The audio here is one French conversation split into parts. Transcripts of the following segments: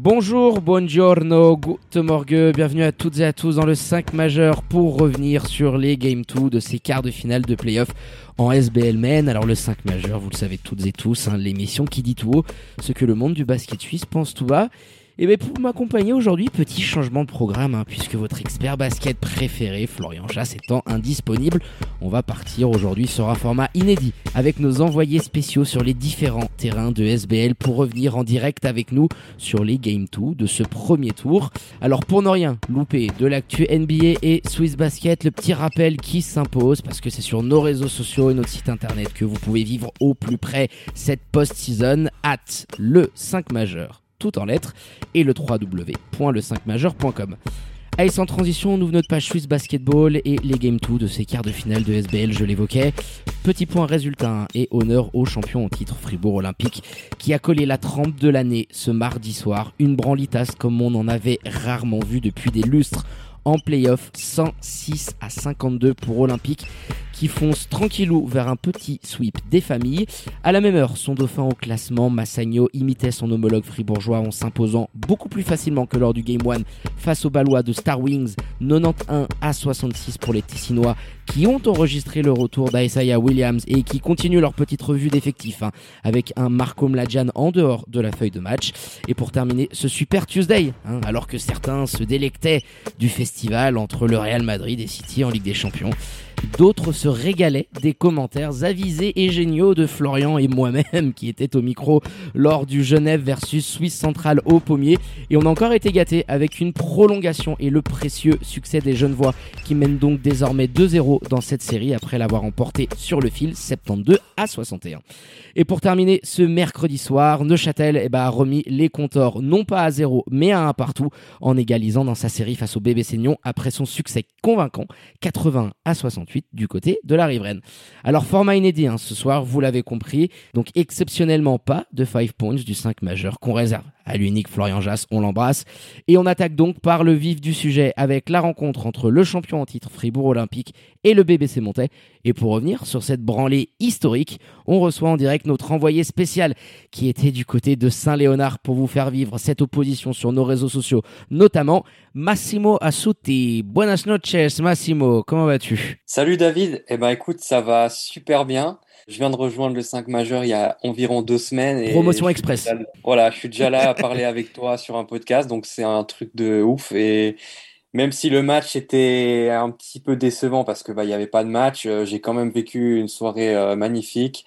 Bonjour, buongiorno, guten morgue, bienvenue à toutes et à tous dans le 5 majeur pour revenir sur les Game 2 de ces quarts de finale de playoff en SBL Men. Alors le 5 majeur, vous le savez toutes et tous, hein, l'émission qui dit tout haut ce que le monde du basket suisse pense tout bas. Et bien pour m'accompagner aujourd'hui, petit changement de programme, hein, puisque votre expert basket préféré, Florian Chasse, étant indisponible, on va partir aujourd'hui sur un format inédit, avec nos envoyés spéciaux sur les différents terrains de SBL pour revenir en direct avec nous sur les Game 2 de ce premier tour. Alors pour ne rien louper de l'actu NBA et Swiss Basket, le petit rappel qui s'impose, parce que c'est sur nos réseaux sociaux et notre site internet que vous pouvez vivre au plus près cette post-season, at le 5 majeur tout en lettres, et le www.le5majeur.com. Allez, sans transition, on ouvre notre page Swiss Basketball et les Game 2 de ces quarts de finale de SBL, je l'évoquais. Petit point résultat et honneur au champion au titre Fribourg Olympique qui a collé la trempe de l'année ce mardi soir. Une branlitasse comme on en avait rarement vu depuis des lustres en playoff 106 à 52 pour Olympique qui fonce tranquillou vers un petit sweep des familles. À la même heure, son dauphin au classement, Massagno imitait son homologue fribourgeois en s'imposant beaucoup plus facilement que lors du Game 1 face aux Balois de Star Wings, 91 à 66 pour les Tessinois qui ont enregistré le retour d'Isaiah Williams et qui continuent leur petite revue d'effectifs hein, avec un Marco Mladjan en dehors de la feuille de match. Et pour terminer ce Super Tuesday, hein, alors que certains se délectaient du festival entre le Real Madrid et City en Ligue des Champions, D'autres se régalaient des commentaires avisés et géniaux de Florian et moi-même qui étaient au micro lors du Genève versus Suisse Centrale au pommier. Et on a encore été gâtés avec une prolongation et le précieux succès des Genevois qui mènent donc désormais 2-0 dans cette série après l'avoir emporté sur le fil 72 à 61. Et pour terminer ce mercredi soir, Neuchâtel eh ben, a remis les compteurs non pas à 0 mais à 1 partout en égalisant dans sa série face au bébé Seignon après son succès convaincant 80 à 68 du côté de la riveraine. Alors format inédit hein, ce soir, vous l'avez compris, donc exceptionnellement pas de 5 points du 5 majeur qu'on réserve à l'unique Florian Jass, on l'embrasse. Et on attaque donc par le vif du sujet avec la rencontre entre le champion en titre Fribourg Olympique et le BBC Montais. Et pour revenir sur cette branlée historique, on reçoit en direct notre envoyé spécial qui était du côté de Saint-Léonard pour vous faire vivre cette opposition sur nos réseaux sociaux, notamment Massimo Assuti. Buenas noches Massimo, comment vas-tu? Salut David, eh ben écoute, ça va super bien. Je viens de rejoindre le 5 majeur il y a environ deux semaines. Et Promotion express. Voilà, je suis déjà là à parler avec toi sur un podcast, donc c'est un truc de ouf. Et même si le match était un petit peu décevant parce que bah il y avait pas de match, euh, j'ai quand même vécu une soirée euh, magnifique.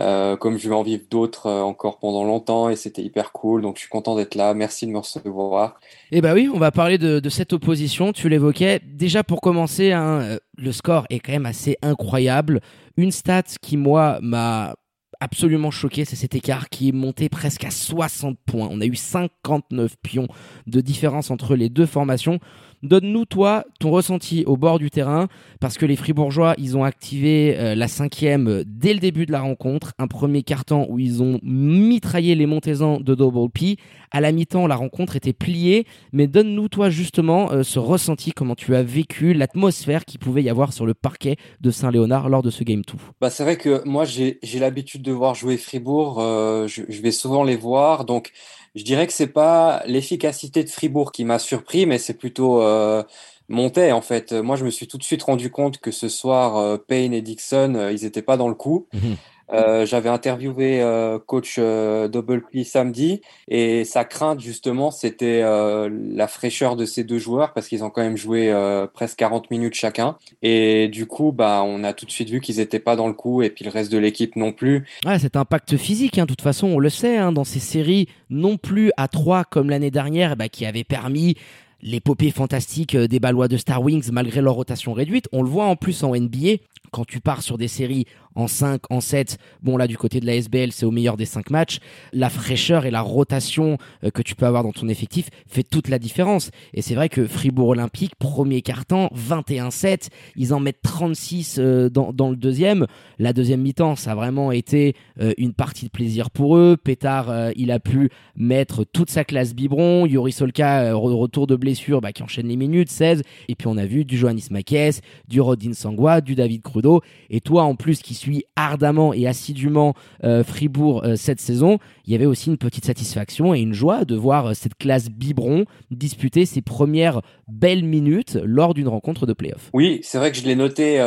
Euh, comme je vais en vivre d'autres euh, encore pendant longtemps et c'était hyper cool. Donc je suis content d'être là. Merci de me recevoir. Eh bah oui, on va parler de, cette opposition. Tu l'évoquais. Déjà pour commencer, hein, euh, le score est quand même assez incroyable. Une stat qui moi m'a absolument choqué, c'est cet écart qui est monté presque à 60 points. On a eu 59 pions de différence entre les deux formations. Donne-nous, toi, ton ressenti au bord du terrain, parce que les Fribourgeois, ils ont activé euh, la cinquième euh, dès le début de la rencontre. Un premier carton où ils ont mitraillé les Montezans de Double P. À la mi-temps, la rencontre était pliée, mais donne-nous, toi, justement, euh, ce ressenti, comment tu as vécu l'atmosphère qu'il pouvait y avoir sur le parquet de Saint-Léonard lors de ce Game 2. Bah, c'est vrai que moi, j'ai l'habitude de voir jouer Fribourg. je, je vais souvent les voir, donc je dirais que c'est pas l'efficacité de Fribourg qui m'a surpris, mais c'est plutôt euh, Montet en fait. Moi, je me suis tout de suite rendu compte que ce soir, euh, Payne et Dixon, euh, ils n'étaient pas dans le coup. Mhm. Euh, J'avais interviewé euh, coach euh, Double P samedi et sa crainte justement, c'était euh, la fraîcheur de ces deux joueurs parce qu'ils ont quand même joué presque 40 minutes chacun. Et du coup, bah, on a tout de suite vu qu'ils n'étaient pas dans le coup et puis le reste de l'équipe non plus. Ouais, cet impact physique, hein, de toute façon, on le sait, hein, dans ces séries, non plus à 3 comme l'année dernière, bah, qui avait permis l'épopée fantastique des Balois de Star Wings malgré leur rotation réduite. On le voit en plus en NBA, quand tu pars sur des séries en 5, en 7. Bon, là, du côté de la SBL, c'est au meilleur des 5 matchs. La fraîcheur et la rotation euh, que tu peux avoir dans ton effectif fait toute la différence. Et c'est vrai que Fribourg Olympique, premier quart-temps, 21-7. Ils en mettent 36 euh, dans, dans, le deuxième. La deuxième mi-temps, ça a vraiment été euh, une partie de plaisir pour eux. Pétard, il a pu mettre toute sa classe biberon. Yuri Solka, retour de blessure, bah, qui enchaîne les minutes, 16. Et puis on a vu du Johannes Makes, du Rodin Sangwa, du David Crudo. Et toi, en plus, qui suis ardemment et assidûment euh, Fribourg euh, cette saison, il y avait aussi une petite satisfaction et une joie de voir euh, cette classe biberon disputer ses premières belles minutes lors d'une rencontre de playoff. Oui, c'est vrai que je l'ai noté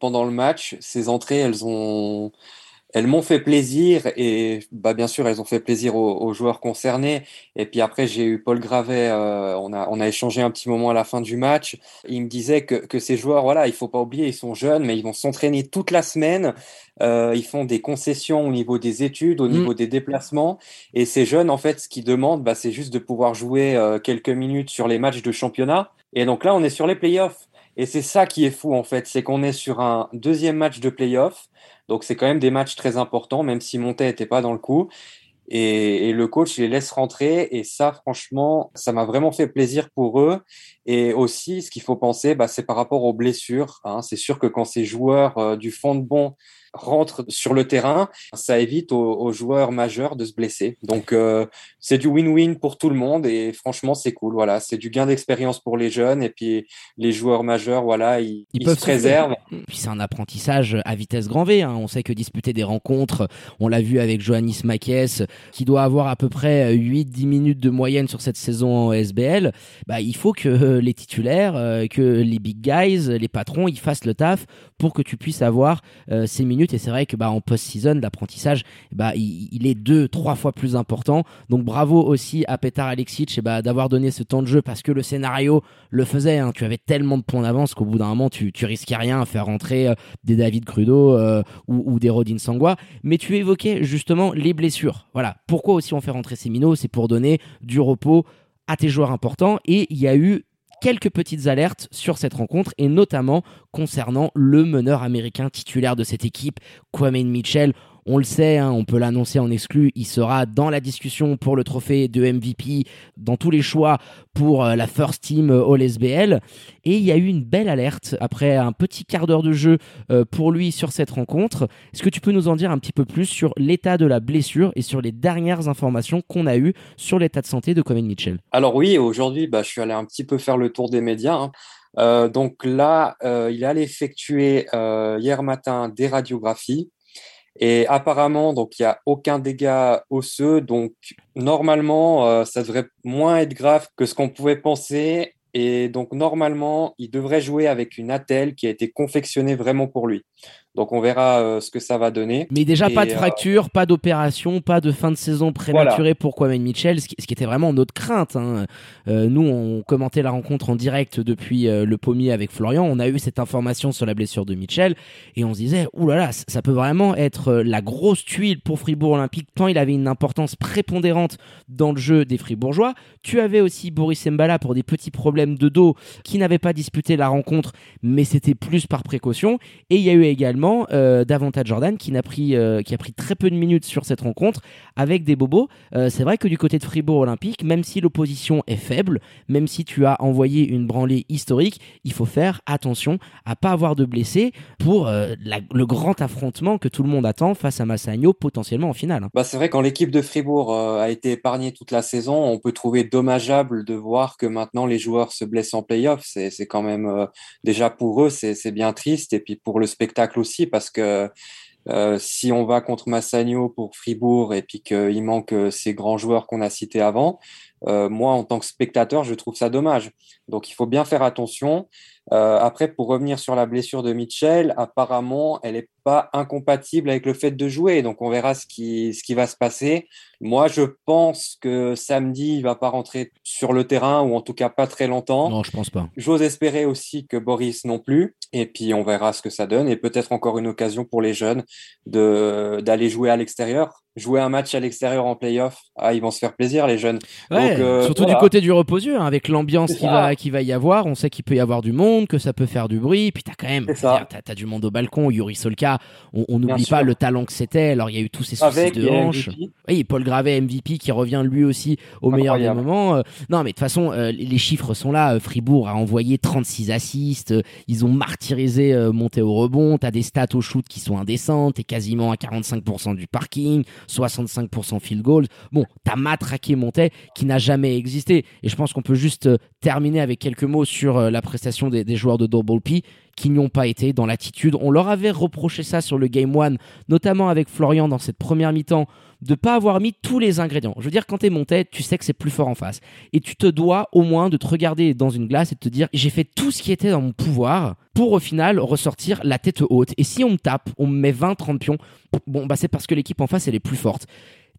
pendant le match. Ces entrées, elles ont elles m'ont fait plaisir et bah bien sûr elles ont fait plaisir aux, joueurs concernés. Et puis après j'ai eu Paul Gravet euh, on a on a échangé un petit moment à la fin du match. Il me disait que que ces joueurs voilà il faut pas oublier ils sont jeunes mais ils vont s'entraîner toute la semaine. Euh, ils font des concessions au niveau des études au mm. niveau des déplacements. Et ces jeunes en fait ce qu'ils demandent bah c'est juste de pouvoir jouer euh, quelques minutes sur les matchs de championnat. Et donc là on est sur les playoffs et c'est ça qui est fou en fait c'est qu'on est sur un deuxième match de playoffs donc c'est quand même des matchs très importants, même si Montet n'était pas dans le coup. Et, le coach les laisse rentrer. Et ça, franchement, ça m'a vraiment fait plaisir pour eux. Et aussi, ce qu'il faut penser, bah, c'est par rapport aux blessures. Hein. C'est sûr que quand ces joueurs euh, du fond de bon rentre sur le terrain, ça évite aux, joueurs majeurs de se blesser. Donc euh, c'est du win-win pour tout le monde et franchement c'est cool. Voilà, c'est du gain d'expérience pour les jeunes et puis les joueurs majeurs, voilà, ils, peuvent se préservent. Puis c'est un apprentissage à vitesse grand V. Hein. On sait que disputer des rencontres, on l'a vu avec Johannes Makes, qui doit avoir à peu près 8-10 minutes de moyenne sur cette saison en SBL. Bah, il faut que les titulaires, euh, que les big guys, les patrons, ils fassent le taf pour que tu puisses avoir euh, ces minutes et c'est vrai que bah, en post-season, l'apprentissage, bah, il, est deux, trois fois plus important. Donc bravo aussi à Petar Alexic bah, d'avoir donné ce temps de jeu parce que le scénario le faisait. Hein. Tu avais tellement de points d'avance qu'au bout d'un moment, tu, tu risquais rien à faire rentrer euh, des David Crudo euh, ou, des Rodin Sangwa. Mais tu évoquais justement les blessures. Voilà. Pourquoi aussi on fait rentrer ces minots C'est pour donner du repos à tes joueurs importants. Et il y a eu quelques petites alertes sur cette rencontre et notamment concernant le meneur américain titulaire de cette équipe, Kwame Mitchell. On le sait, hein, on peut l'annoncer en exclu, il sera dans la discussion pour le trophée de MVP, dans tous les choix pour euh, la First Team euh, All SBL. Et il y a eu une belle alerte après un petit quart d'heure de jeu euh, pour lui sur cette rencontre. Est-ce que tu peux nous en dire un petit peu plus sur l'état de la blessure et sur les dernières informations qu'on a eues sur l'état de santé de Comen Mitchell? Alors oui, aujourd'hui, bah, je suis allé un petit peu faire le tour des médias. Hein. donc là, il allait effectuer hier matin des radiographies et apparemment, donc il n'y a aucun dégât osseux, donc normalement, euh, ça devrait moins être grave que ce qu'on pouvait penser. Et donc normalement, il devrait jouer avec une attelle qui a été confectionnée vraiment pour lui. Donc on verra euh, ce que ça va donner. Mais déjà pas de euh, fracture, pas d'opération, pas de fin de saison prématurée pour Kwame Mitchell, ce qui, était vraiment notre crainte. Hein. Euh, nous, on commentait la rencontre en direct depuis le pommier avec Florian. On a eu cette information sur la blessure de Mitchell et on se disait, oulala, là là, ça peut vraiment être la grosse tuile pour Fribourg Olympique tant il avait une importance prépondérante dans le jeu des Fribourgeois. Tu avais aussi Boris Mbala pour des petits problèmes de dos qui n'avait pas disputé la rencontre, mais c'était plus par précaution. Et il y a eu également euh, davantage Jordan qui, n'a pris, euh, qui a pris très peu de minutes sur cette rencontre avec des bobos. Euh, c'est vrai que du côté de Fribourg Olympique, même si l'opposition est faible, même si tu as envoyé une branlée historique, il faut faire attention à pas avoir de blessés pour le grand affrontement que tout le monde attend face à Massagno potentiellement en finale. Bah, c'est vrai quand l'équipe de Fribourg a été épargnée toute la saison, on peut trouver dommageable de voir que maintenant les joueurs se blessent en playoff. C'est, quand même déjà pour eux, c'est bien triste et puis pour le spectacle aussi parce que euh, si on va contre Massagno pour Fribourg et puis qu'il manque euh, ces grands joueurs qu'on a cités avant, euh, moi, en tant que spectateur, je trouve ça dommage. Donc, il faut bien faire attention. Euh, après, pour revenir sur la blessure de Mitchell, apparemment, elle n'est pas incompatible avec le fait de jouer. Donc, on verra ce qui, ce qui va se passer. Moi, je pense que samedi, il va pas rentrer sur le terrain, ou en tout cas pas très longtemps. Non, je pense pas. J'ose espérer aussi que Boris non plus. Et puis, on verra ce que ça donne. Et peut-être encore une occasion pour les jeunes de d'aller jouer à l'extérieur jouer un match à l'extérieur en playoff, ah, ils vont se faire plaisir, les jeunes. Ouais, euh, surtout du côté du reposieux, hein, avec l'ambiance qui va, qui va y avoir. On sait qu'il peut y avoir du monde, que ça peut faire du bruit. Puis t'as quand même, t'as, as du monde au balcon. Yuri Solka, on n'oublie pas le talent que c'était. Alors il y a eu tous ces soucis de hanche. Oui, Paul Gravet, MVP, qui revient lui aussi au meilleur des moments. Euh, non, mais de toute façon, euh, les chiffres sont là. Fribourg a envoyé 36 assists. Ils ont martyrisé monté au rebond. T'as des stats au shoot qui sont indécentes. T'es quasiment à 45% du parking, 65% field goal. Bon, t'as matraqué Montet qui n'a jamais existé. Et je pense qu'on peut juste euh, terminer avec quelques mots sur euh, la prestation des, joueurs de Double P qui n'y ont pas été dans l'attitude. On leur avait reproché ça sur le Game 1, notamment avec Florian dans cette première mi-temps, de pas avoir mis tous les ingrédients. Je veux dire, quand t'es monté, tu sais que c'est plus fort en face. Et tu te dois au moins de te regarder dans une glace et de te dire, j'ai fait tout ce qui était dans mon pouvoir pour au final ressortir la tête haute. Et si on me tape, on me met 20, 30 pions, bon, bah c'est parce que l'équipe en face, elle est plus forte.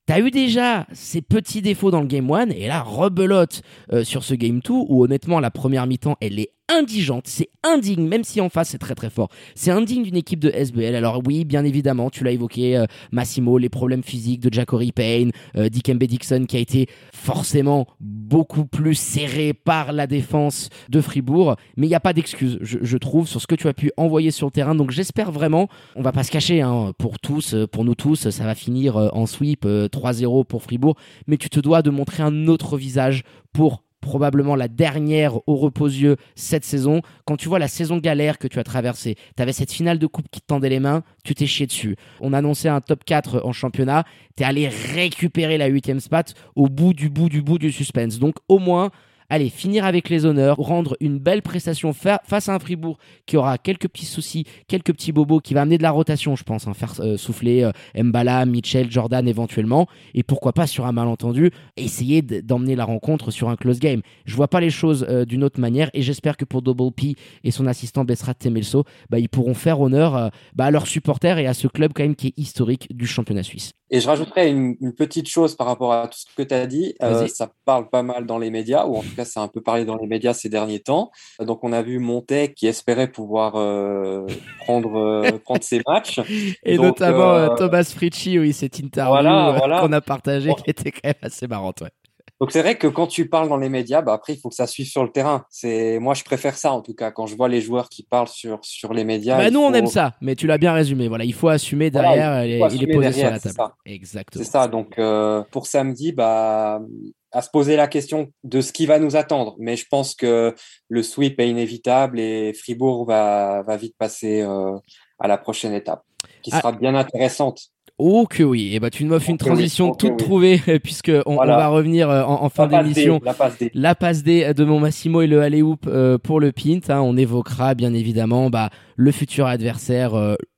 T'as eu déjà ces petits défauts dans le Game 1 et là rebelote euh, sur ce Game 2 où honnêtement la première mi-temps elle est indigente, c'est indigne, même si en face c'est très très fort. C'est indigne d'une équipe de SBL. Alors oui, bien évidemment, tu l'as évoqué, euh, Massimo, les problèmes physiques de Jackory Payne, euh, Dikembe Dixon qui a été forcément beaucoup plus serré par la défense de Fribourg. Mais il n'y a pas d'excuse, je, trouve, sur ce que tu as pu envoyer sur le terrain. Donc j'espère vraiment, on va pas se cacher, hein, pour tous, euh, pour nous tous, ça va finir en sweep 3-0 pour Fribourg. Mais tu te dois de montrer un autre visage pour probablement la dernière au reposieux cette saison. Quand tu vois la saison galère que tu as traversée, tu avais cette finale de coupe qui te tendait les mains, tu t'es chié dessus. On annonçait un top 4 en championnat, tu es allé récupérer la huitième spot au bout du bout du bout du suspense. Donc au moins, allez, finir avec les honneurs, rendre une belle prestation face à un Fribourg qui aura quelques petits soucis, quelques petits bobos, qui va amener de la rotation, je pense, hein, faire euh, souffler euh, Mbala, Mitchell, Jordan éventuellement, et pourquoi pas sur un malentendu, essayer d'emmener la rencontre sur un close game. Je vois pas les choses euh, d'une autre manière, et j'espère que pour Double P et son assistant Bessrat Temelso, bah, ils pourront faire honneur bah, à leurs supporters et à ce club quand même qui est historique du championnat suisse. Et je rajouterais une, petite chose par rapport à tout ce que tu as dit. ça parle pas mal dans les médias, ou en tout cas, c'est un peu parlé dans les médias ces derniers temps. Donc, on a vu Montet qui espérait pouvoir euh, prendre, euh, prendre ses matchs. Et notamment euh, Thomas Fritchi, oui, cette interview qu'on a partagée qui était quand même assez marrante. Donc c'est vrai que quand tu parles dans les médias, bah après il faut que ça suive sur le terrain. C'est moi je préfère ça en tout cas quand je vois les joueurs qui parlent sur sur les médias. Bah nous on aime ça, mais tu l'as bien résumé. Voilà, il faut assumer derrière. il, est posé sur la table. Exactement. C'est ça. Donc pour samedi, bah à se poser la question de ce qui va nous attendre. Mais je pense que le sweep est inévitable et Fribourg va, va vite passer euh, à la prochaine étape, qui ah. sera bien intéressante. Oh que oui, et eh bah tu m'offres une transition oh toute trouvée puisque on, va revenir euh, en, fin d'émission. La passe D. La passe D de mon Massimo et le alley hoop euh, pour le pint. Hein. On évoquera bien évidemment bah, le futur adversaire,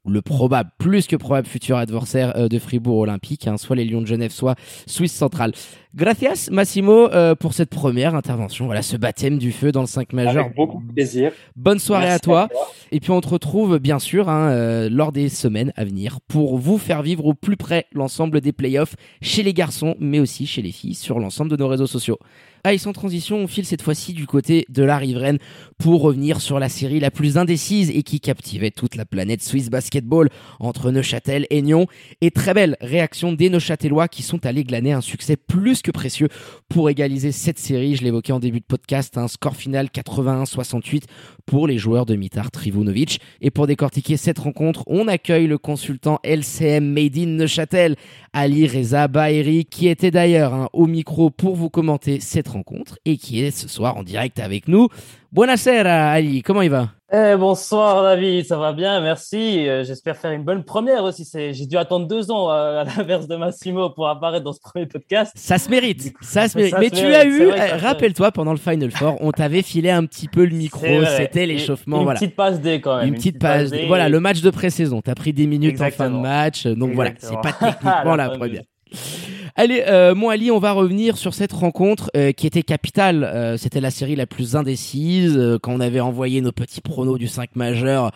le probable, plus que probable futur adversaire de Fribourg Olympique, hein, soit les Lions de Genève, soit Suisse centrale. Gracias Massimo euh, pour cette première intervention. Voilà ce baptême du feu dans le 5 majeur. Avec beaucoup de plaisir. Bonne soirée à toi. Et puis on te retrouve bien sûr hein, euh, lors des semaines à venir pour vous faire vivre au plus près l'ensemble des playoffs chez les garçons mais aussi chez les filles sur l'ensemble de nos réseaux sociaux. Allez, sans transition, on file cette fois-ci du côté de la riveraine pour revenir sur la série la plus indécise et qui captivait toute la planète Swiss Basketball entre Neuchâtel et Nyon. Et très belle réaction des Neuchâtelois qui sont allés glaner un succès plus que précieux pour égaliser cette série. Je l'évoquais en début de podcast, un score final 81-68 pour les joueurs de Mitar Trivunovic. Et pour décortiquer cette rencontre, on accueille le consultant LCM Made in Neuchâtel, Ali Reza Baheri, qui était d'ailleurs hein, au micro pour vous commenter cette rencontre et qui est ce soir en direct avec nous. Buonasera Ali, comment il va? Eh, bonsoir David, ça va bien, merci. Euh, j'espère faire une bonne première aussi. J'ai dû attendre deux ans euh, à, l'inverse de Massimo pour apparaître dans ce premier podcast. Ça se mérite, ça se mérite. Mais tu as eu, eh, rappelle-toi, pendant le Final Four, on t'avait filé un petit peu le micro, c'était l'échauffement. Une, petite passe D quand même. Une, petite, passe D. Voilà, le match de pré-saison. Tu as pris des minutes en fin de match, donc voilà, c'est pas techniquement la première. Allez, euh, moi Ali, on va revenir sur cette rencontre euh, qui était capitale. Euh, c'était la série la plus indécise. Euh, quand on avait envoyé nos petits pronos du 5 majeur,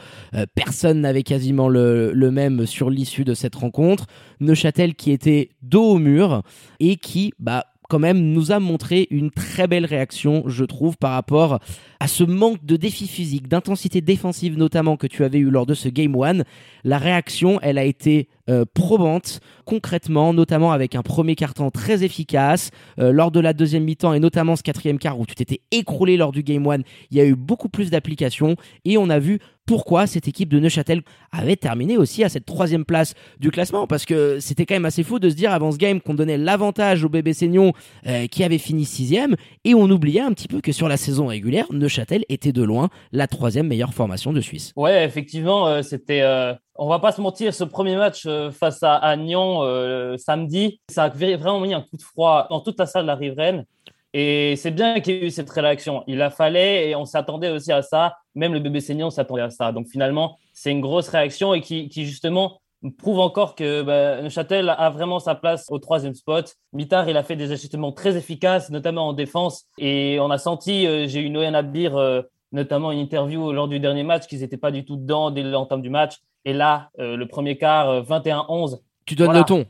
personne n'avait quasiment le, le, même sur l'issue de cette rencontre. Neuchâtel qui était dos au mur et qui, bah, quand même nous a montré une très belle réaction, je trouve, par rapport à ce manque de défi physique, d'intensité défensive notamment que tu avais eu lors de ce Game 1. La réaction, elle a été euh, probante concrètement, notamment avec un premier carton très efficace. Euh, lors de la deuxième mi-temps et notamment ce quatrième quart où tu t'étais écroulé lors du Game 1, il y a eu beaucoup plus d'applications et on a vu pourquoi cette équipe de Neuchâtel avait terminé aussi à cette troisième place du classement. Parce que c'était quand même assez fou de se dire avant ce game qu'on donnait l'avantage au bébé Seignon euh, qui avait fini sixième et on oubliait un petit peu que sur la saison régulière, Neuchâtel était de loin la troisième meilleure formation de Suisse. Ouais, effectivement, euh, c'était. Euh, on va pas se mentir, ce premier match face à, à Nyon samedi, ça a vraiment mis un coup de froid dans toute la salle de la riveraine. Et c'est bien qu'il y ait eu cette réaction. Il a fallu et on s'attendait aussi à ça. Même le bébé senior s'attendait à ça. Donc finalement, c'est une grosse réaction et qui, justement prouve encore que bah, Neuchâtel a vraiment sa place au troisième spot. Mitard, il a fait des ajustements très efficaces, notamment en défense. Et on a senti, euh, j'ai eu Noël Abir, euh, notamment une interview lors du dernier match, qu'ils n'étaient pas du tout dedans dès l'entame du match. Et là, euh, le premier quart, 21-11, tu donnes le ton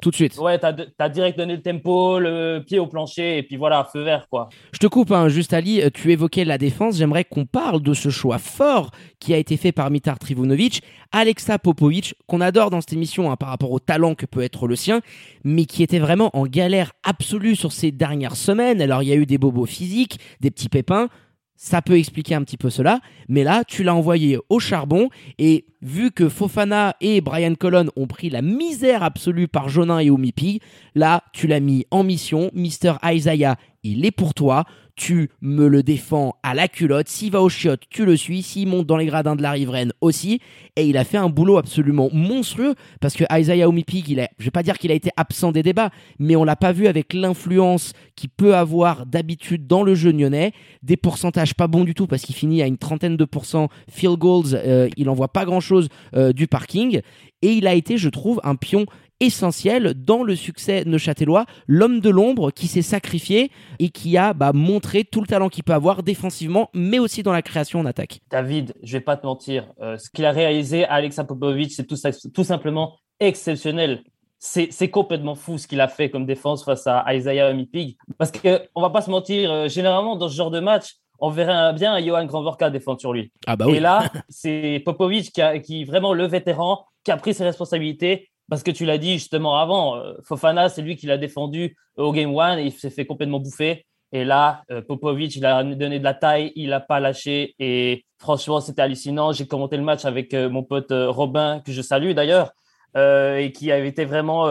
tout de suite. Ouais, tu as, direct donné le tempo, le pied au plancher, et puis voilà, feu vert, quoi. Je te coupe, hein, juste Ali, tu évoquais la défense. J'aimerais qu'on parle de ce choix fort qui a été fait par Mitar Trivunovic, Alexa Popovic, qu'on adore dans cette émission hein, par rapport au talent que peut être le sien, mais qui était vraiment en galère absolue sur ces dernières semaines. Alors, il y a eu des bobos physiques, des petits pépins ça peut expliquer un petit peu cela. Mais là, tu l'as envoyé au charbon et vu que Fofana et Brian Colon ont pris la misère absolue par Jonin et Omipi, là, tu l'as mis en mission. Mister Isaiah, il est pour toi tu me le défends à la culotte. S'il va au chiottes, tu le suis. S'il monte dans les gradins de la riveraine aussi. Et il a fait un boulot absolument monstrueux parce que Isaiah Omipig, il a, je vais pas dire qu'il a été absent des débats, mais on l'a pas vu avec l'influence qu'il peut avoir d'habitude dans le jeu nyonnais. Des pourcentages pas bons du tout parce qu'il finit à une trentaine de pourcents field goals. Euh, il envoie pas grand chose euh, du parking. Et il a été, je trouve, un pion essentiel dans le succès neuchâtelois, l'homme de l'ombre qui s'est sacrifié et qui a bah, montré tout le talent qu'il peut avoir défensivement, mais aussi dans la création en attaque. David, je vais pas te mentir, euh, ce qu'il a réalisé à Alexa Popovic, c'est tout, tout, simplement exceptionnel. C'est complètement fou ce qu'il a fait comme défense face à Isaiah Mipig. Parce qu'on va pas se mentir, euh, généralement dans ce genre de match, on verrait bien Johan Grandvorka défendre sur lui. Ah bah oui. Et là, c'est Popovic qui, a, qui vraiment le vétéran, qui a pris ses responsabilités parce que tu l'as dit justement avant, euh, Fofana, c'est lui qui l'a défendu au Game 1 et il s'est fait complètement bouffer. Et là, euh, Popovic, il a donné de la taille, il n'a pas lâché. Et franchement, c'était hallucinant. J'ai commenté le match avec euh, mon pote Robin, que je salue d'ailleurs, et qui avait été vraiment.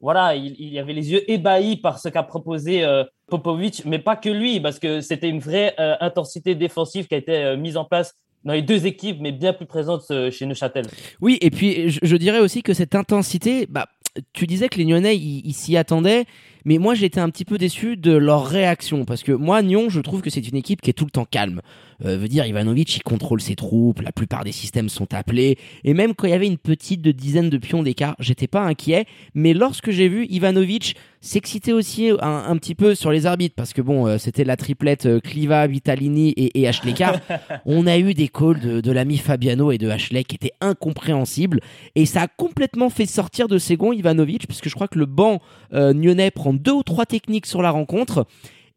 voilà, il, il, avait les yeux ébahis par ce qu'a proposé Popovic, mais pas que lui, parce que c'était une vraie intensité défensive qui a été mise en place dans les deux équipes, mais bien plus présente euh, chez Neuchâtel. Oui, et puis je, dirais aussi que cette intensité, bah, tu disais que les Nyonnais, ils s'y attendaient. Mais moi, j'étais un petit peu déçu de leur réaction parce que moi, Nyon, je trouve que c'est une équipe qui est tout le temps calme. Euh, veut dire, Ivanovic, il contrôle ses troupes, la plupart des systèmes sont appelés, et même quand il y avait une petite de dizaine de pions d'écart, j'étais pas inquiet. Mais lorsque j'ai vu Ivanovic s'exciter aussi un, petit peu sur les arbitres, parce que bon, euh, c'était la triplette euh, Cliva, Vitalini et, et Ashley on a eu des calls de, de l'ami Fabiano et de Ashley qui étaient incompréhensibles, et ça a complètement fait sortir de ses gonds Ivanovic, puisque je crois que le banc euh, nyonnais prend deux ou trois techniques sur la rencontre.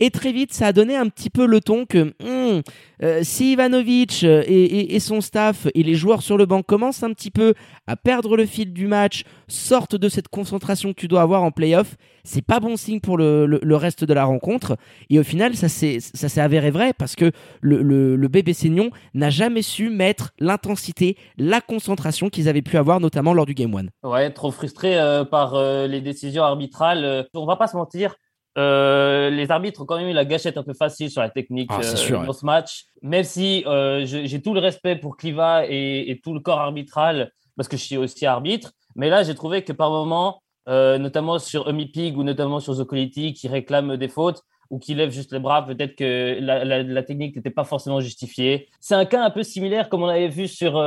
Et très vite, ça a donné un petit peu le ton que hmm, euh, si Ivanovic euh, et, son staff et les joueurs sur le banc commencent un petit peu à perdre le fil du match, sortent de cette concentration que tu dois avoir en playoff, c'est pas bon signe pour le, reste de la rencontre. Et au final, ça s'est avéré vrai parce que le, bébé Seignon n'a jamais su mettre l'intensité, la concentration qu'ils avaient pu avoir, notamment lors du Game 1. Ouais, trop frustré euh, par les décisions arbitrales. on va pas se mentir, euh, les arbitres ont quand même eu la gâchette un peu facile sur la technique ah, euh, dans ce match. Même si euh, j'ai tout le respect pour Cliva et, tout le corps arbitral, parce que je suis aussi arbitre. Mais là, j'ai trouvé que par moment, notamment sur Pig ou notamment sur Zocoliti, qui réclament des fautes ou qui lèvent juste les bras, peut-être que la, technique n'était pas forcément justifiée. C'est un cas un peu similaire comme on avait vu sur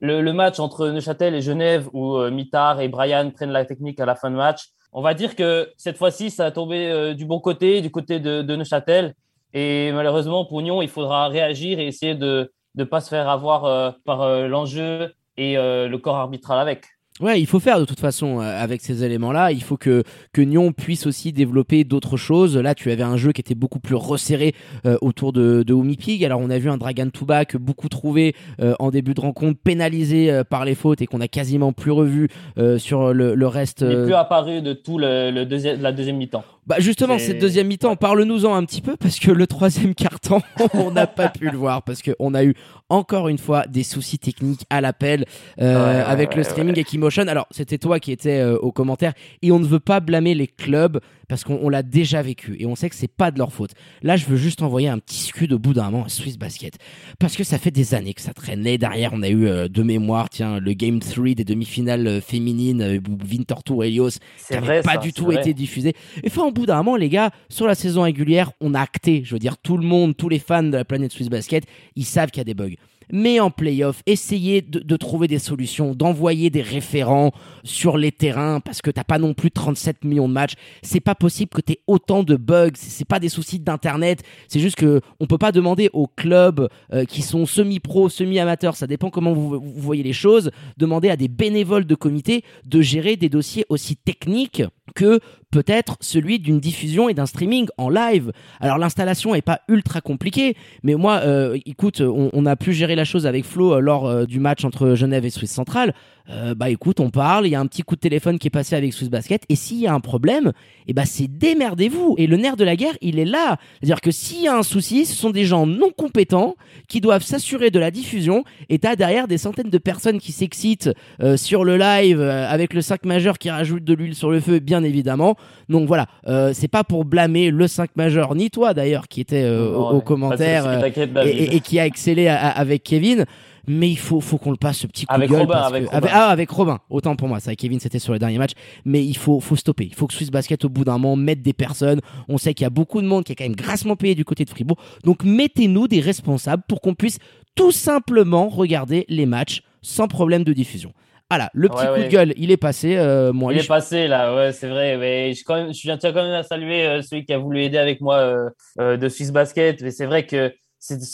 le, match entre Neuchâtel et Genève, où Mitard et Brian prennent la technique à la fin de match on va dire que cette fois-ci, ça a tombé euh, du bon côté, du côté de, Neuchâtel. Et malheureusement, pour Nyon, il faudra réagir et essayer de ne pas se faire avoir euh, par euh, l'enjeu et le corps arbitral avec. Ouais, il faut faire de toute façon euh, avec ces éléments-là. Il faut que que Nyon puisse aussi développer d'autres choses. Là, tu avais un jeu qui était beaucoup plus resserré euh, autour de de Pig. Alors, on a vu un Dragon Tuba que beaucoup trouvaient euh, en début de rencontre pénalisé par les fautes et qu'on a quasiment plus revu sur le, le reste. Il n'est plus apparu de tout le, le deuxième la deuxième mi-temps. Bah justement, cette deuxième mi-temps, parle-nous-en un petit peu parce que le troisième quart-temps, on n'a pas pu le voir parce qu'on a eu encore une fois des soucis techniques à l'appel euh, avec le streaming et Keymotion. Alors, c'était toi qui étais euh, au commentaire et on ne veut pas blâmer les clubs parce qu'on l'a déjà vécu et on sait que c'est pas de leur faute. Là, je veux juste envoyer un petit scud au bout d'un moment à Swiss Basket parce que ça fait des années que ça traînait. Derrière, on a eu euh, de mémoire, tiens, le Game 3 des demi-finales féminines, Winter Tour Helios, qui n'avait pas du tout été diffusé. Et enfin, au bout d'un moment, les gars, sur la saison régulière, on a acté. Je veux dire, tout le monde, tous les fans de la planète Swiss Basket, ils savent qu'il y a des bugs mais en playoff, essayez de, trouver des solutions, d'envoyer des référents sur les terrains parce que t'as pas non plus 37 millions de matchs. C'est pas possible que tu aies autant de bugs. C'est pas des soucis d'internet. C'est juste que on peut pas demander aux clubs euh, qui sont semi-pro, semi-amateurs, ça dépend comment vous, voyez les choses, demander à des bénévoles de comité de gérer des dossiers aussi techniques que peut-être celui d'une diffusion et d'un streaming en live. Alors l'installation est pas ultra compliquée, mais moi, euh, écoute, on, a pu gérer la chose avec Flo euh, lors euh, du match entre Genève et Suisse Centrale. Bah écoute, on parle, il y a un petit coup de téléphone qui est passé avec Swiss Basket, et s'il y a un problème, et eh bah c'est démerdez-vous. Et le nerf de la guerre, il est là. C'est-à-dire que s'il y a un souci, ce sont des gens non compétents qui doivent s'assurer de la diffusion, et t'as derrière des centaines de personnes qui s'excitent sur le live avec le 5 majeur qui rajoute de l'huile sur le feu, bien évidemment. Donc voilà, euh, c'est pas pour blâmer le 5 majeur, ni toi d'ailleurs, qui était euh, au, commentaire euh, et, qui a excellé avec Kevin. Mais il faut, faut qu'on le passe ce petit coup avec de gueule. Robin, avec, Robin. ah, avec Robin. Autant pour moi. Ça, Kevin, c'était sur le dernier match. Mais il faut, faut stopper. Il faut que Swiss Basket, au bout d'un moment, mette des personnes. On sait qu'il y a beaucoup de monde qui est quand même grassement payé du côté de Fribourg. Donc, mettez-nous des responsables pour qu'on puisse tout simplement regarder les matchs sans problème de diffusion. Voilà, le petit coup de gueule, il est passé. Euh, moi, il est passé là, ouais, c'est vrai. Mais je, quand même, je tiens quand même à saluer euh, celui qui a voulu aider avec moi euh, euh de Swiss Basket. Mais c'est vrai que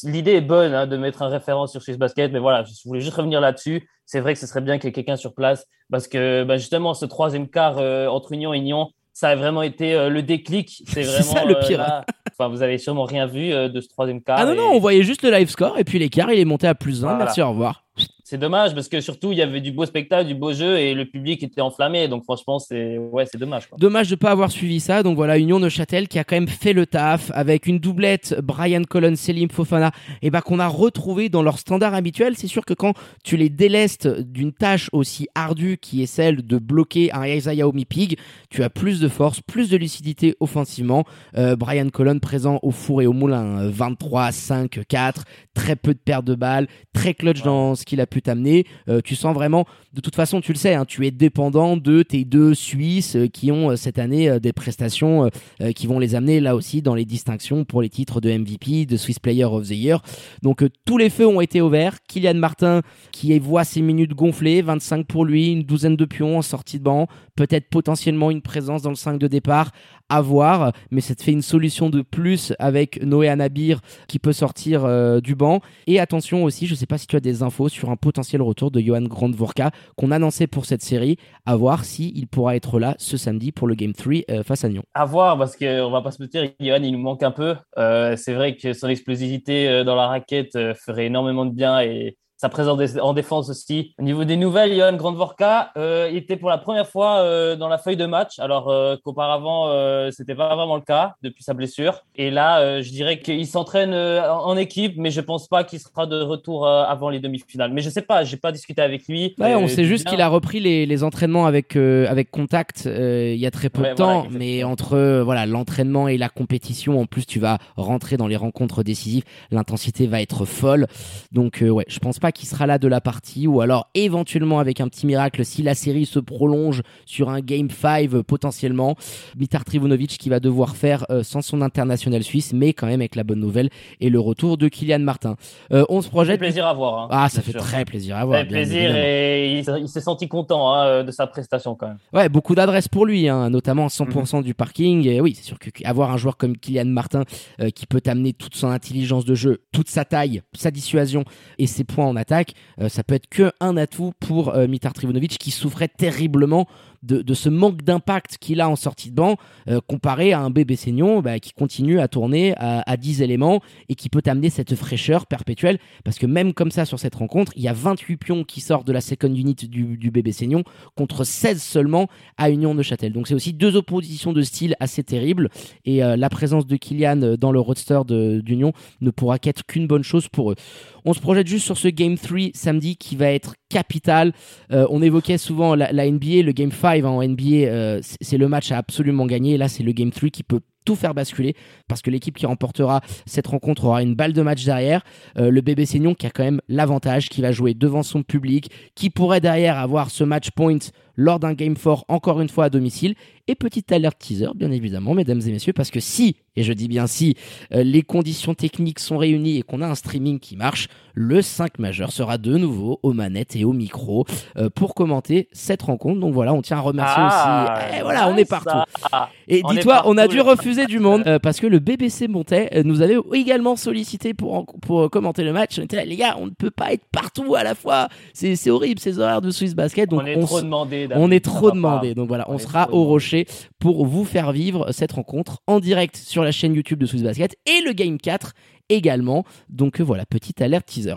l'idée est bonne hein, de mettre un référent sur Swiss Basket. Mais voilà, je voulais juste revenir là-dessus. C'est vrai que ce serait bien qu'il y ait quelqu'un sur place parce que bah, justement, ce troisième quart entre Union et Union, ça a vraiment été le déclic. C'est vraiment ça le pire. enfin, vous avez sûrement rien vu de ce troisième quart. Ah non, non, on voyait juste le live score et puis l'écart, il est monté à plus 1. Merci, au revoir c'est dommage parce que surtout il y avait du beau spectacle, du beau jeu et le public était enflammé. Donc franchement, c'est ouais, c'est dommage. Dommage de pas avoir suivi ça. Donc voilà, Union Neuchâtel qui a quand même fait le taf avec une doublette Brian Colon, Selim Fofana, et bah qu'on a retrouvé dans leur standard habituel. C'est sûr que quand tu les délestes d'une tâche aussi ardue qui est celle de bloquer un Isaiah Pig, tu as plus de force, plus de lucidité offensivement. Euh, Brian Colon présent au four et au moulin, 23, 5, 4, très peu de pertes de balles, très clutch dans ce qu'il a pu t'amener. Euh, tu sens vraiment, de toute façon, tu le sais, hein, tu es dépendant de tes deux Suisses euh, qui ont euh, cette année des prestations qui vont les amener là aussi dans les distinctions pour les titres de MVP, de Swiss Player of the Year. Donc tous les feux ont été ouverts. Kylian Martin qui voit ses minutes gonfler, 25 pour lui, une douzaine de pions en sortie de banc, peut-être potentiellement une présence dans le 5 de départ à voir, mais ça te fait une solution de plus avec Noé Anabir qui peut sortir du banc. Et attention aussi, je sais pas si tu as des infos sur un potentiel retour de Johan Grandvorka qu'on annonçait pour cette série, à voir si il pourra être là ce samedi pour le Game 3 euh, face à Nyon. À voir, parce qu'on va pas se mentir, Johan il nous manque un peu. Euh, c'est vrai que son explosivité euh, dans la raquette ferait énormément de bien et sa présence en défense aussi. Au niveau des nouvelles, Johan Grandvorka euh, était pour la première fois euh, dans la feuille de match, alors euh, qu'auparavant, euh, c'était pas vraiment le cas depuis sa blessure. Et là, euh, je dirais qu'il s'entraîne en équipe, mais je pense pas qu'il sera de retour avant les demi-finales. Mais je sais pas, j'ai pas discuté avec lui. Ouais, on sait juste qu'il a repris les, les entraînements avec avec contact il y a très peu de temps, mais entre voilà l'entraînement et la compétition, en plus tu vas rentrer dans les rencontres décisives, l'intensité va être folle. Donc ouais, je pense pas qui sera là de la partie ou alors éventuellement avec un petit miracle si la série se prolonge sur un game 5 euh, potentiellement Mitar Trivunovic qui va devoir faire euh, sans son international suisse mais quand même avec la bonne nouvelle et le retour de Kylian Martin. Euh, on se projette plaisir à voir hein, ah ça fait très plaisir à voir très plaisir et il, s'est senti content hein, de sa prestation quand même. Ouais beaucoup d'adresses pour lui hein, notamment 100% mhm. du parking et oui c'est sûr qu'avoir un joueur comme Kylian Martin qui peut amener toute son intelligence de jeu toute sa taille sa dissuasion et ses points en en attaque, ça peut être que un atout pour Mitar Trivunovic qui souffrait terriblement de, ce manque d'impact qu'il a en sortie de banc euh, comparé à un bébé Seignon bah, qui continue à tourner à, 10 éléments et qui peut amener cette fraîcheur perpétuelle parce que même comme ça sur cette rencontre, il y a 28 pions qui sortent de la second unit du, bébé Seignon contre 16 seulement à Union de Châtel. Donc c'est aussi deux oppositions de style assez terribles et euh, la présence de Kylian dans le roadster d'Union ne pourra qu'être qu'une bonne chose pour eux. On se projette juste sur ce Game 3 samedi qui va être capital. Euh, on évoquait souvent la, NBA, le Game 5 en NBA, euh, c'est le match à absolument gagner. là, c'est le Game 3 qui peut tout faire basculer parce que l'équipe qui remportera cette rencontre aura une balle de match derrière. Euh, le bébé Seignon qui a quand même l'avantage, qui va jouer devant son public, qui pourrait derrière avoir ce match point lors d'un game fort encore une fois à domicile. Et petite alerte teaser, bien évidemment, mesdames et messieurs, parce que si, et je dis bien si, euh, les conditions techniques sont réunies et qu'on a un streaming qui marche, le 5 majeur sera de nouveau aux manettes et au micro euh, pour commenter cette rencontre. Donc voilà, on tient à remercier ah, aussi. Et voilà, on est partout. Et dis-toi, on a dû refuser du monde euh, parce que le BBC Montais nous avait également sollicité pour, pour commenter le match. On était là, les gars, on ne peut pas être partout à la fois. C'est horrible ces horaires de Swiss Basket. Donc on est trop demandé. On est trop demandé. Donc voilà, on, sera au rocher pour vous faire vivre cette rencontre en direct sur la chaîne YouTube de Swiss Basket et le Game 4 également. Donc voilà, petite alerte teaser.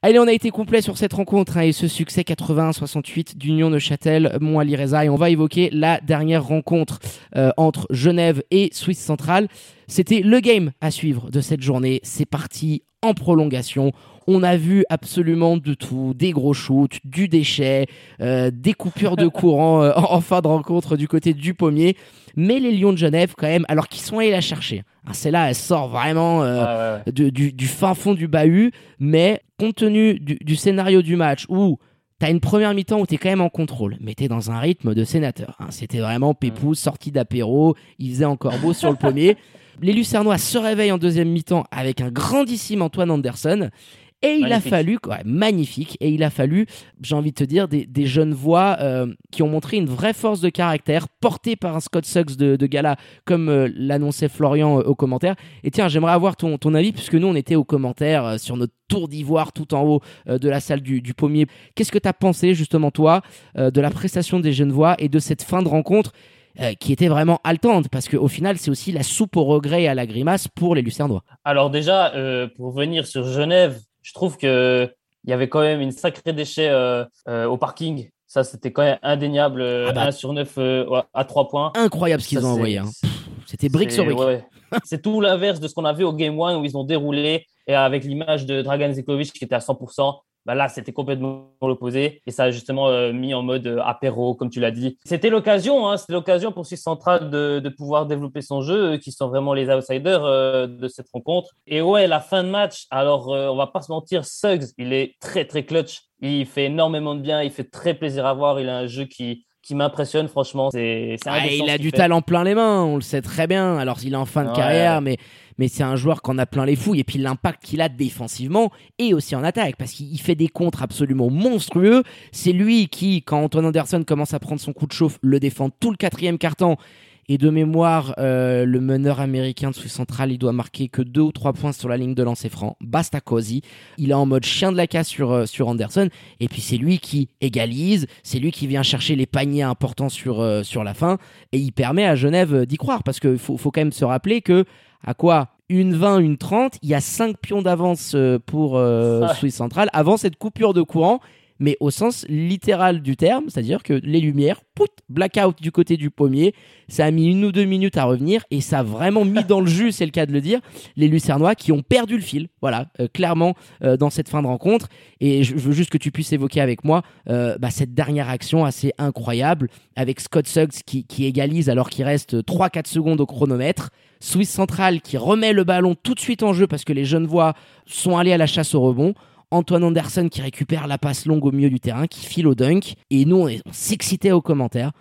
Allez, on a été complet sur cette rencontre hein, et ce succès 81-68 d'Union de Châtel, Moali Reza. Et on va évoquer la dernière rencontre euh, entre Genève et Suisse Centrale. C'était le game à suivre de cette journée. C'est parti en prolongation. On a vu absolument de tout, des gros shoots, du déchet, euh, des coupures de courant euh, en, fin de rencontre du côté du pommier. Mais les Lions de Genève, quand même, alors qu'ils sont allés la chercher. Hein, celle-là, elle sort vraiment euh, du, fin fond du bahut. Mais compte tenu du, scénario du match où T'as une première mi-temps où t'es quand même en contrôle, mais t'es dans un rythme de sénateur. Hein. C'était vraiment Pépou, sorti d'apéro, il faisait encore beau sur le pommier. Les Lucernois se réveillent en deuxième mi-temps avec un grandissime Antoine Anderson. Et il a fallu, magnifique, et il a fallu, j'ai envie de te dire, des, jeunes voix euh, qui ont montré une vraie force de caractère, portée par un Scott Suggs de, gala, comme euh, l'annonçait Florian euh, au commentaire. Et tiens, j'aimerais avoir ton, ton avis, puisque nous, on était au commentaire sur notre tour d'ivoire tout en haut de la salle du, du pommier. Qu'est-ce que tu as pensé, justement, toi, de la prestation des jeunes voix et de cette fin de rencontre qui était vraiment haletante parce qu'au final c'est aussi la soupe au regret et à la grimace pour les Lucernois. Alors déjà pour venir sur Genève, je trouve que il y avait quand même une sacrée déchet euh, euh, au parking. Ça, c'était quand même indéniable. 1 euh, ah bah. sur 9 à 3 points. Incroyable ce qu'ils ont envoyé. Hein. C'était brique sur brique. c'est tout l'inverse de ce qu'on a vu au Game 1 où ils ont déroulé et avec l'image de Dragan Zekovic qui était à 100%. Bah là, c'était complètement l'opposé. Et ça a justement euh, mis en mode euh, apéro, comme tu l'as dit. C'était l'occasion, hein, c'était l'occasion pour Suisse Central de, de, pouvoir développer son jeu, qui sont vraiment les outsiders euh, de cette rencontre. Et ouais, la fin de match, alors on va pas se mentir, Suggs, il est très très clutch. Il fait énormément de bien, il fait très plaisir à voir. Il a un jeu qui, qui m'impressionne, franchement. C'est, ah, il a du talent plein les mains, on le sait très bien. Alors, il est en fin de carrière, mais, mais c'est un joueur qu'on a plein les fouilles. Et puis, l'impact qu'il a défensivement et aussi en attaque, parce qu'il fait des contres absolument monstrueux. C'est lui qui, quand Antoine Anderson commence à prendre son coup de chauffe, le défend tout le quatrième carton et de mémoire, euh, le meneur américain de Suisse centrale, il doit marquer que deux ou trois points sur la ligne de lancer franc. Basta Cosi. Il est en mode chien de la casse sur, euh, sur Anderson. Et puis c'est lui qui égalise. C'est lui qui vient chercher les paniers importants sur, euh, la fin. Et il permet à Genève d'y croire. Parce qu'il faut, faut quand même se rappeler que, à quoi une 20, une 30, il y a 5 pions d'avance pour Suisse centrale avant cette coupure de courant mais au sens littéral du terme, c'est-à-dire que les lumières, pout, blackout du côté du pommier, ça a mis une ou deux minutes à revenir et ça a vraiment mis dans le jus, c'est le cas de le dire, les Lucernois qui ont perdu le fil, voilà, euh, clairement euh, dans cette fin de rencontre. Et je, veux juste que tu puisses évoquer avec moi euh, bah, cette dernière action assez incroyable avec Scott Suggs qui, qui égalise alors qu'il reste 3-4 secondes au chronomètre. Swiss Central qui remet le ballon tout de suite en jeu parce que les jeunes voix sont allés à la chasse au rebond. Antoine Anderson qui récupère la passe longue au milieu du terrain, qui file au dunk. Et nous, on, s'excitait aux commentaires.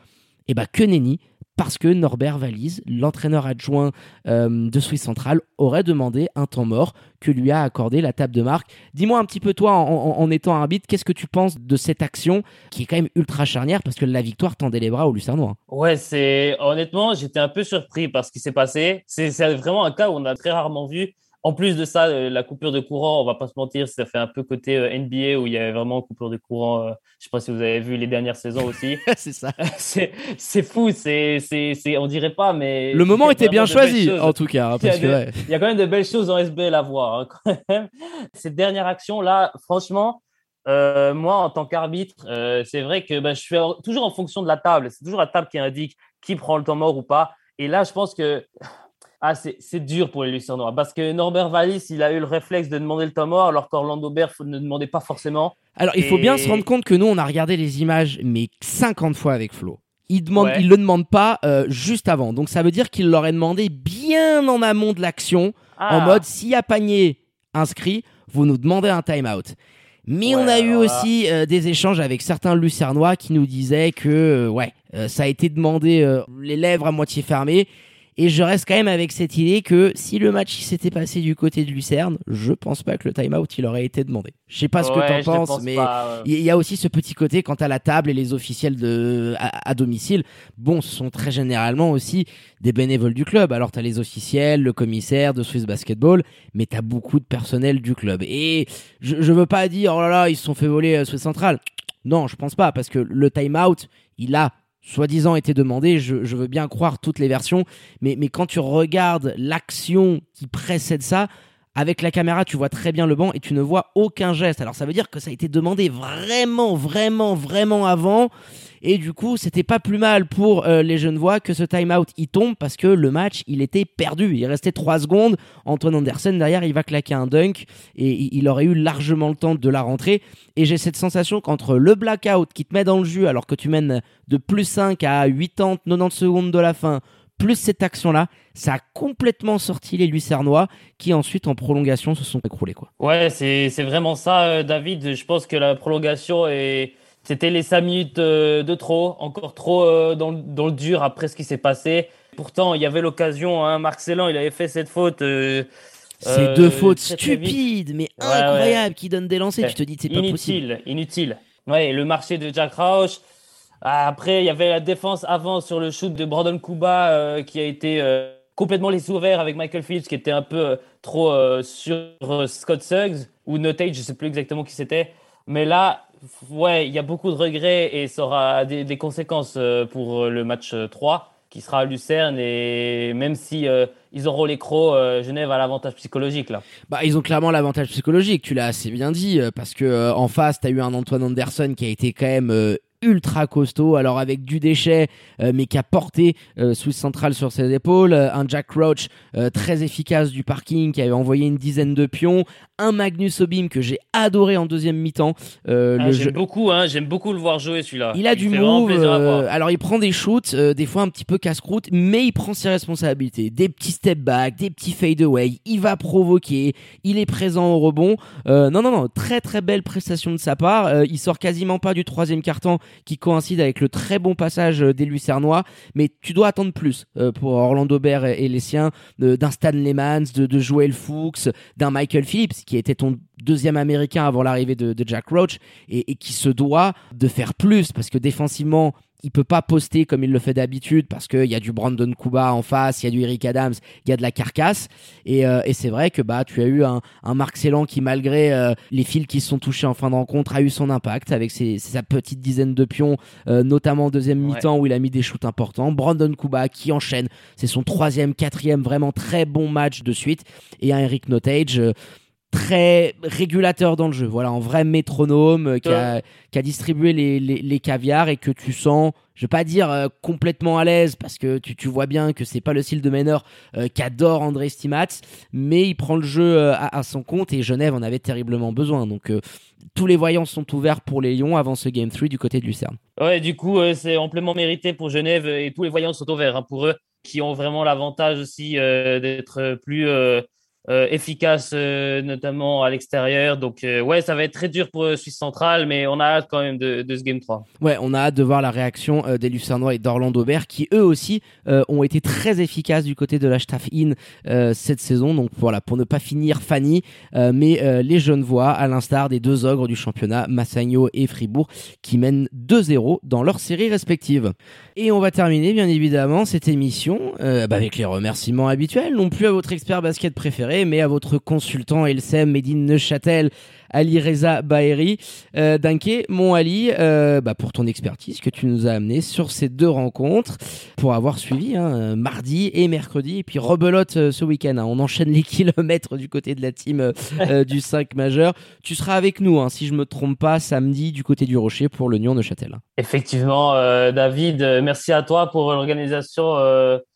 Et bah, que nenni, parce que Norbert Valise, l'entraîneur adjoint euh, de Suisse Central, aurait demandé un temps mort que lui a accordé la table de marque. Dis-moi un petit peu, toi, en, étant arbitre, qu'est-ce que tu penses de cette action qui est quand même ultra charnière parce que la victoire tendait les bras aux Lucernois Ouais, c'est honnêtement, j'étais un peu surpris par ce qui s'est passé. C'est vraiment un cas où on a très rarement vu En plus de ça, euh, la coupure de courant, on va pas se mentir, ça fait un peu côté euh, NBA où il y avait vraiment coupure de courant. Euh, je sais pas si vous avez vu les dernières saisons aussi. c'est ça. c'est fou, c'est c'est on dirait pas, mais le moment était bien choisi en tout cas. hein, Il y, a parce que, de- ouais. il y a quand même de belles choses en SBL à voir. hein, quand même. Cette dernière action là, franchement, euh, moi en tant qu'arbitre, euh, c'est vrai que ben, je suis toujours en fonction de la table. C'est toujours la table qui indique qui prend le temps mort ou pas. Et là, je pense que ah, c'est c'est dur pour les Lucernois parce que Norbert Wallis, il a eu le réflexe de demander le temps mort alors qu'Orlando Berf ne demandait pas forcément. Alors, il faut bien se rendre compte que nous, on a regardé les images, mais 50 fois avec Flo. Il Ouais. il le demande pas euh, juste avant. Donc, ça veut dire qu'il l'aurait demandé bien en amont de l'action, en Ah, mode s'il y a panier inscrit, vous nous demandez un time-out. Mais Ouais, on a eu aussi euh, des échanges avec certains Lucernois qui nous disaient que, euh, ouais, ça a été demandé les lèvres à moitié fermées. Et je reste quand même avec cette idée que si le match s'était passé du côté de Lucerne, je pense pas que le time-out il aurait été demandé. Je sais pas ce que t'en penses, pense mais ouais. il y a aussi ce petit côté quant à la table et les officiels de, à, à domicile. Bon, ce sont très généralement aussi des bénévoles du club. Alors, tu as les officiels, le commissaire de Swiss Basketball, mais tu as beaucoup de personnel du club. Et je, je veux pas dire, oh là là, ils se sont fait voler euh, Swiss Central. Non, je pense pas, parce que le time-out, il a soi-disant été demandé. Je, veux bien croire toutes les versions, mais quand tu regardes l'action qui précède ça, avec la caméra, tu vois très bien le banc et tu ne vois aucun geste. Alors ça veut dire que ça a été demandé vraiment, vraiment, vraiment avant. Et du coup, c'était pas plus mal pour euh, les Genevois que ce time-out il tombe parce que le match il était perdu. Il restait 3 secondes. Antoine Anderson derrière, il va claquer un dunk et il aurait eu largement le temps de la rentrer. Et j'ai cette sensation qu'entre le blackout qui te met dans le jus alors que tu mènes de plus 5 à 80, 90 secondes de la fin, plus cette action-là, ça a complètement sorti les Lucernois qui ensuite en prolongation se sont écroulés. Quoi. Ouais, c'est c'est vraiment ça, euh, David. Je pense que la prolongation c'était les 5 minutes euh, de trop, encore trop euh, dans, le- dans le dur après ce qui s'est passé. Pourtant, il y avait l'occasion. Hein, Marc Célan, il avait fait cette faute. Ces deux fautes très, très vite. stupides, mais Ouais, incroyables, qui donnent des lancers. Ouais. Tu te dis, c'est pas possible. inutile, inutile. Ouais, le marché de Jack Rauch. Après, il y avait la défense avant sur le shoot de Brandon Kuba euh, qui a été euh, complètement les ouverts avec Michael Phillips qui était un peu euh, trop sur Scott Suggs ou Notate, je sais plus exactement qui c'était. Mais là, ouais, il y a beaucoup de regrets et ça aura des, conséquences pour le match euh, 3 qui sera à Lucerne. Et même si ils auront les crocs, Genève a l'avantage psychologique là. Bah, ils ont clairement l'avantage psychologique, tu l'as assez bien dit, parce que en face, t'as eu un Antoine Anderson qui a été quand même ultra costaud, alors avec du déchet, euh, mais qui a porté euh, Swiss Central sur ses épaules, euh, un Jack Roach euh, très efficace du parking qui avait envoyé une dizaine de pions, un Magnus Obim que j'ai adoré en deuxième mi-temps. Ah, j'aime beaucoup, hein, j'aime beaucoup le voir jouer celui-là. Il a du move. alors il prend des shoots, des fois un petit peu casse-croûte, mais il prend ses responsabilités. Des petits step back, des petits fade away. Il va provoquer. Il est présent au rebond. Non non non, très très belle prestation de sa part. Il sort quasiment pas du troisième carton qui coïncide avec le très bon passage euh, des Lucernois. Mais tu dois attendre plus euh, pour Orlando Bear et, les siens, d'un Stan Lemans, de, de Joel Fuchs, d'un Michael Phillips qui était ton deuxième américain avant l'arrivée de, Jack Roach et qui se doit de faire plus parce que défensivement il peut pas poster comme il le fait d'habitude parce qu'il y a du Brandon Kuba en face, il y a du Eric Adams, il y a de la carcasse. Et, euh, et c'est vrai que bah tu as eu un, un Marc Célan qui malgré euh, les fils qui se sont touchés en fin de rencontre a eu son impact avec ses, sa petite dizaine de pions euh, notamment en deuxième Ouais. mi-temps où il a mis des shoots importants. Brandon Kuba qui enchaîne. C'est son troisième quatrième vraiment très bon match de suite. Et un Eric Notage euh, très régulateur dans le jeu. Voilà, en vrai métronome euh, qui, a, qui a distribué les, les, les caviars et que tu sens, je vais pas dire euh, complètement à l'aise parce que tu, tu vois bien que c'est pas le style de Menor euh, qu'adore André Stimats, mais il prend le jeu euh, à, à son compte et Genève en avait terriblement besoin. Donc tous les voyants sont ouverts pour les Lions avant ce Game 3 du côté de Lucerne. Ouais, du coup, c'est amplement mérité pour Genève et tous les voyants sont ouverts hein, pour eux, qui ont vraiment l'avantage aussi d'être plus euh, efficaces, euh, notamment à l'extérieur. Donc, euh, ouais, ça va être très dur pour euh, Suisse centrale, mais on a hâte quand même de, de ce Game 3. Ouais, on a hâte de voir la réaction euh, des Lucernois et d'Orlando Bear qui eux aussi euh, ont été très efficaces du côté de la Staff In cette saison. Donc voilà, pour ne pas finir Fanny, mais les jeunes voix, à l'instar des deux ogres du championnat, Massagno et Fribourg, qui mènent 2-0 dans leurs séries respectives. Et on va terminer bien évidemment cette émission euh, bah, avec les remerciements habituels, non plus à votre expert basket préféré, mais à votre consultant LCM Medine Neuchâtel, Ali Reza Baheri. Euh, Danke, mon Ali, euh, bah, pour ton expertise que tu nous as amené sur ces deux rencontres, pour avoir suivi hein, mardi et mercredi, et puis rebelote euh, ce week-end. Hein. on enchaîne les kilomètres du côté de la team euh, du 5 majeur. Tu seras avec nous, hein, si je me trompe pas, samedi du côté du Rocher pour le Nyon-Neuchâtel. Effectivement, David, merci à toi pour l'organisation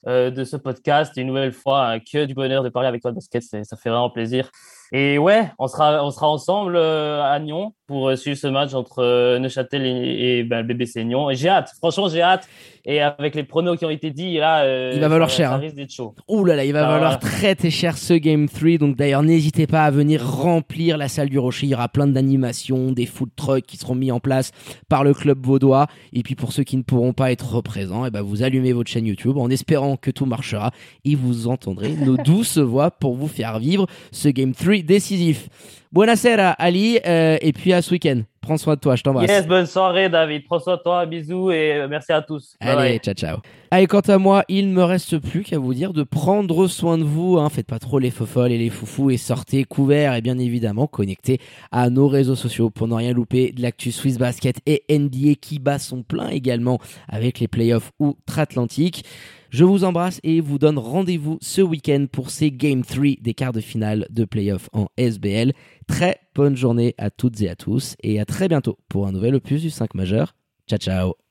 de ce podcast. Une nouvelle fois, que du bonheur de parler avec toi de basket, ça fait vraiment plaisir. Et ouais, on sera, on sera ensemble euh, à Nyon pour euh, suivre ce match entre euh, Neuchâtel et, et ben, le BBC Nyon. Et j'ai hâte, franchement, j'ai hâte. Et avec les pronos qui ont été dits, là, il va valoir ça, cher. Ça hein. risque d'être chaud. Ouh là là, il va Ah, valoir voilà. très très cher ce Game 3. Donc d'ailleurs, n'hésitez pas à venir remplir la salle du Rocher. Il y aura plein d'animations, des food trucks qui seront mis en place par le club vaudois. Et puis pour ceux qui ne pourront pas être présents, eh ben vous allumez votre chaîne YouTube en espérant que tout marchera et vous entendrez nos douces voix pour vous faire vivre ce Game 3 décisif. Buonasera Ali, euh, et puis à ce week-end. Prends soin de toi, je t'embrasse. Yes, bonne soirée, David. Prends soin de toi, bisous et euh, merci à tous. Allez, bye. ciao, ciao. Allez, quant à moi, il ne me reste plus qu'à vous dire de prendre soin de vous. Hein. Faites pas trop les fofolles et les foufous et sortez couverts et bien évidemment connectés à nos réseaux sociaux pour ne rien louper de l'actu Swiss Basket et NBA qui bat son plein également avec les playoffs outre-Atlantique. Je vous embrasse et vous donne rendez-vous ce week-end pour ces Game 3 des quarts de finale de playoffs en SBL. Très bonne journée à toutes et à tous et à très bientôt pour un nouvel opus du 5 majeur. Ciao ciao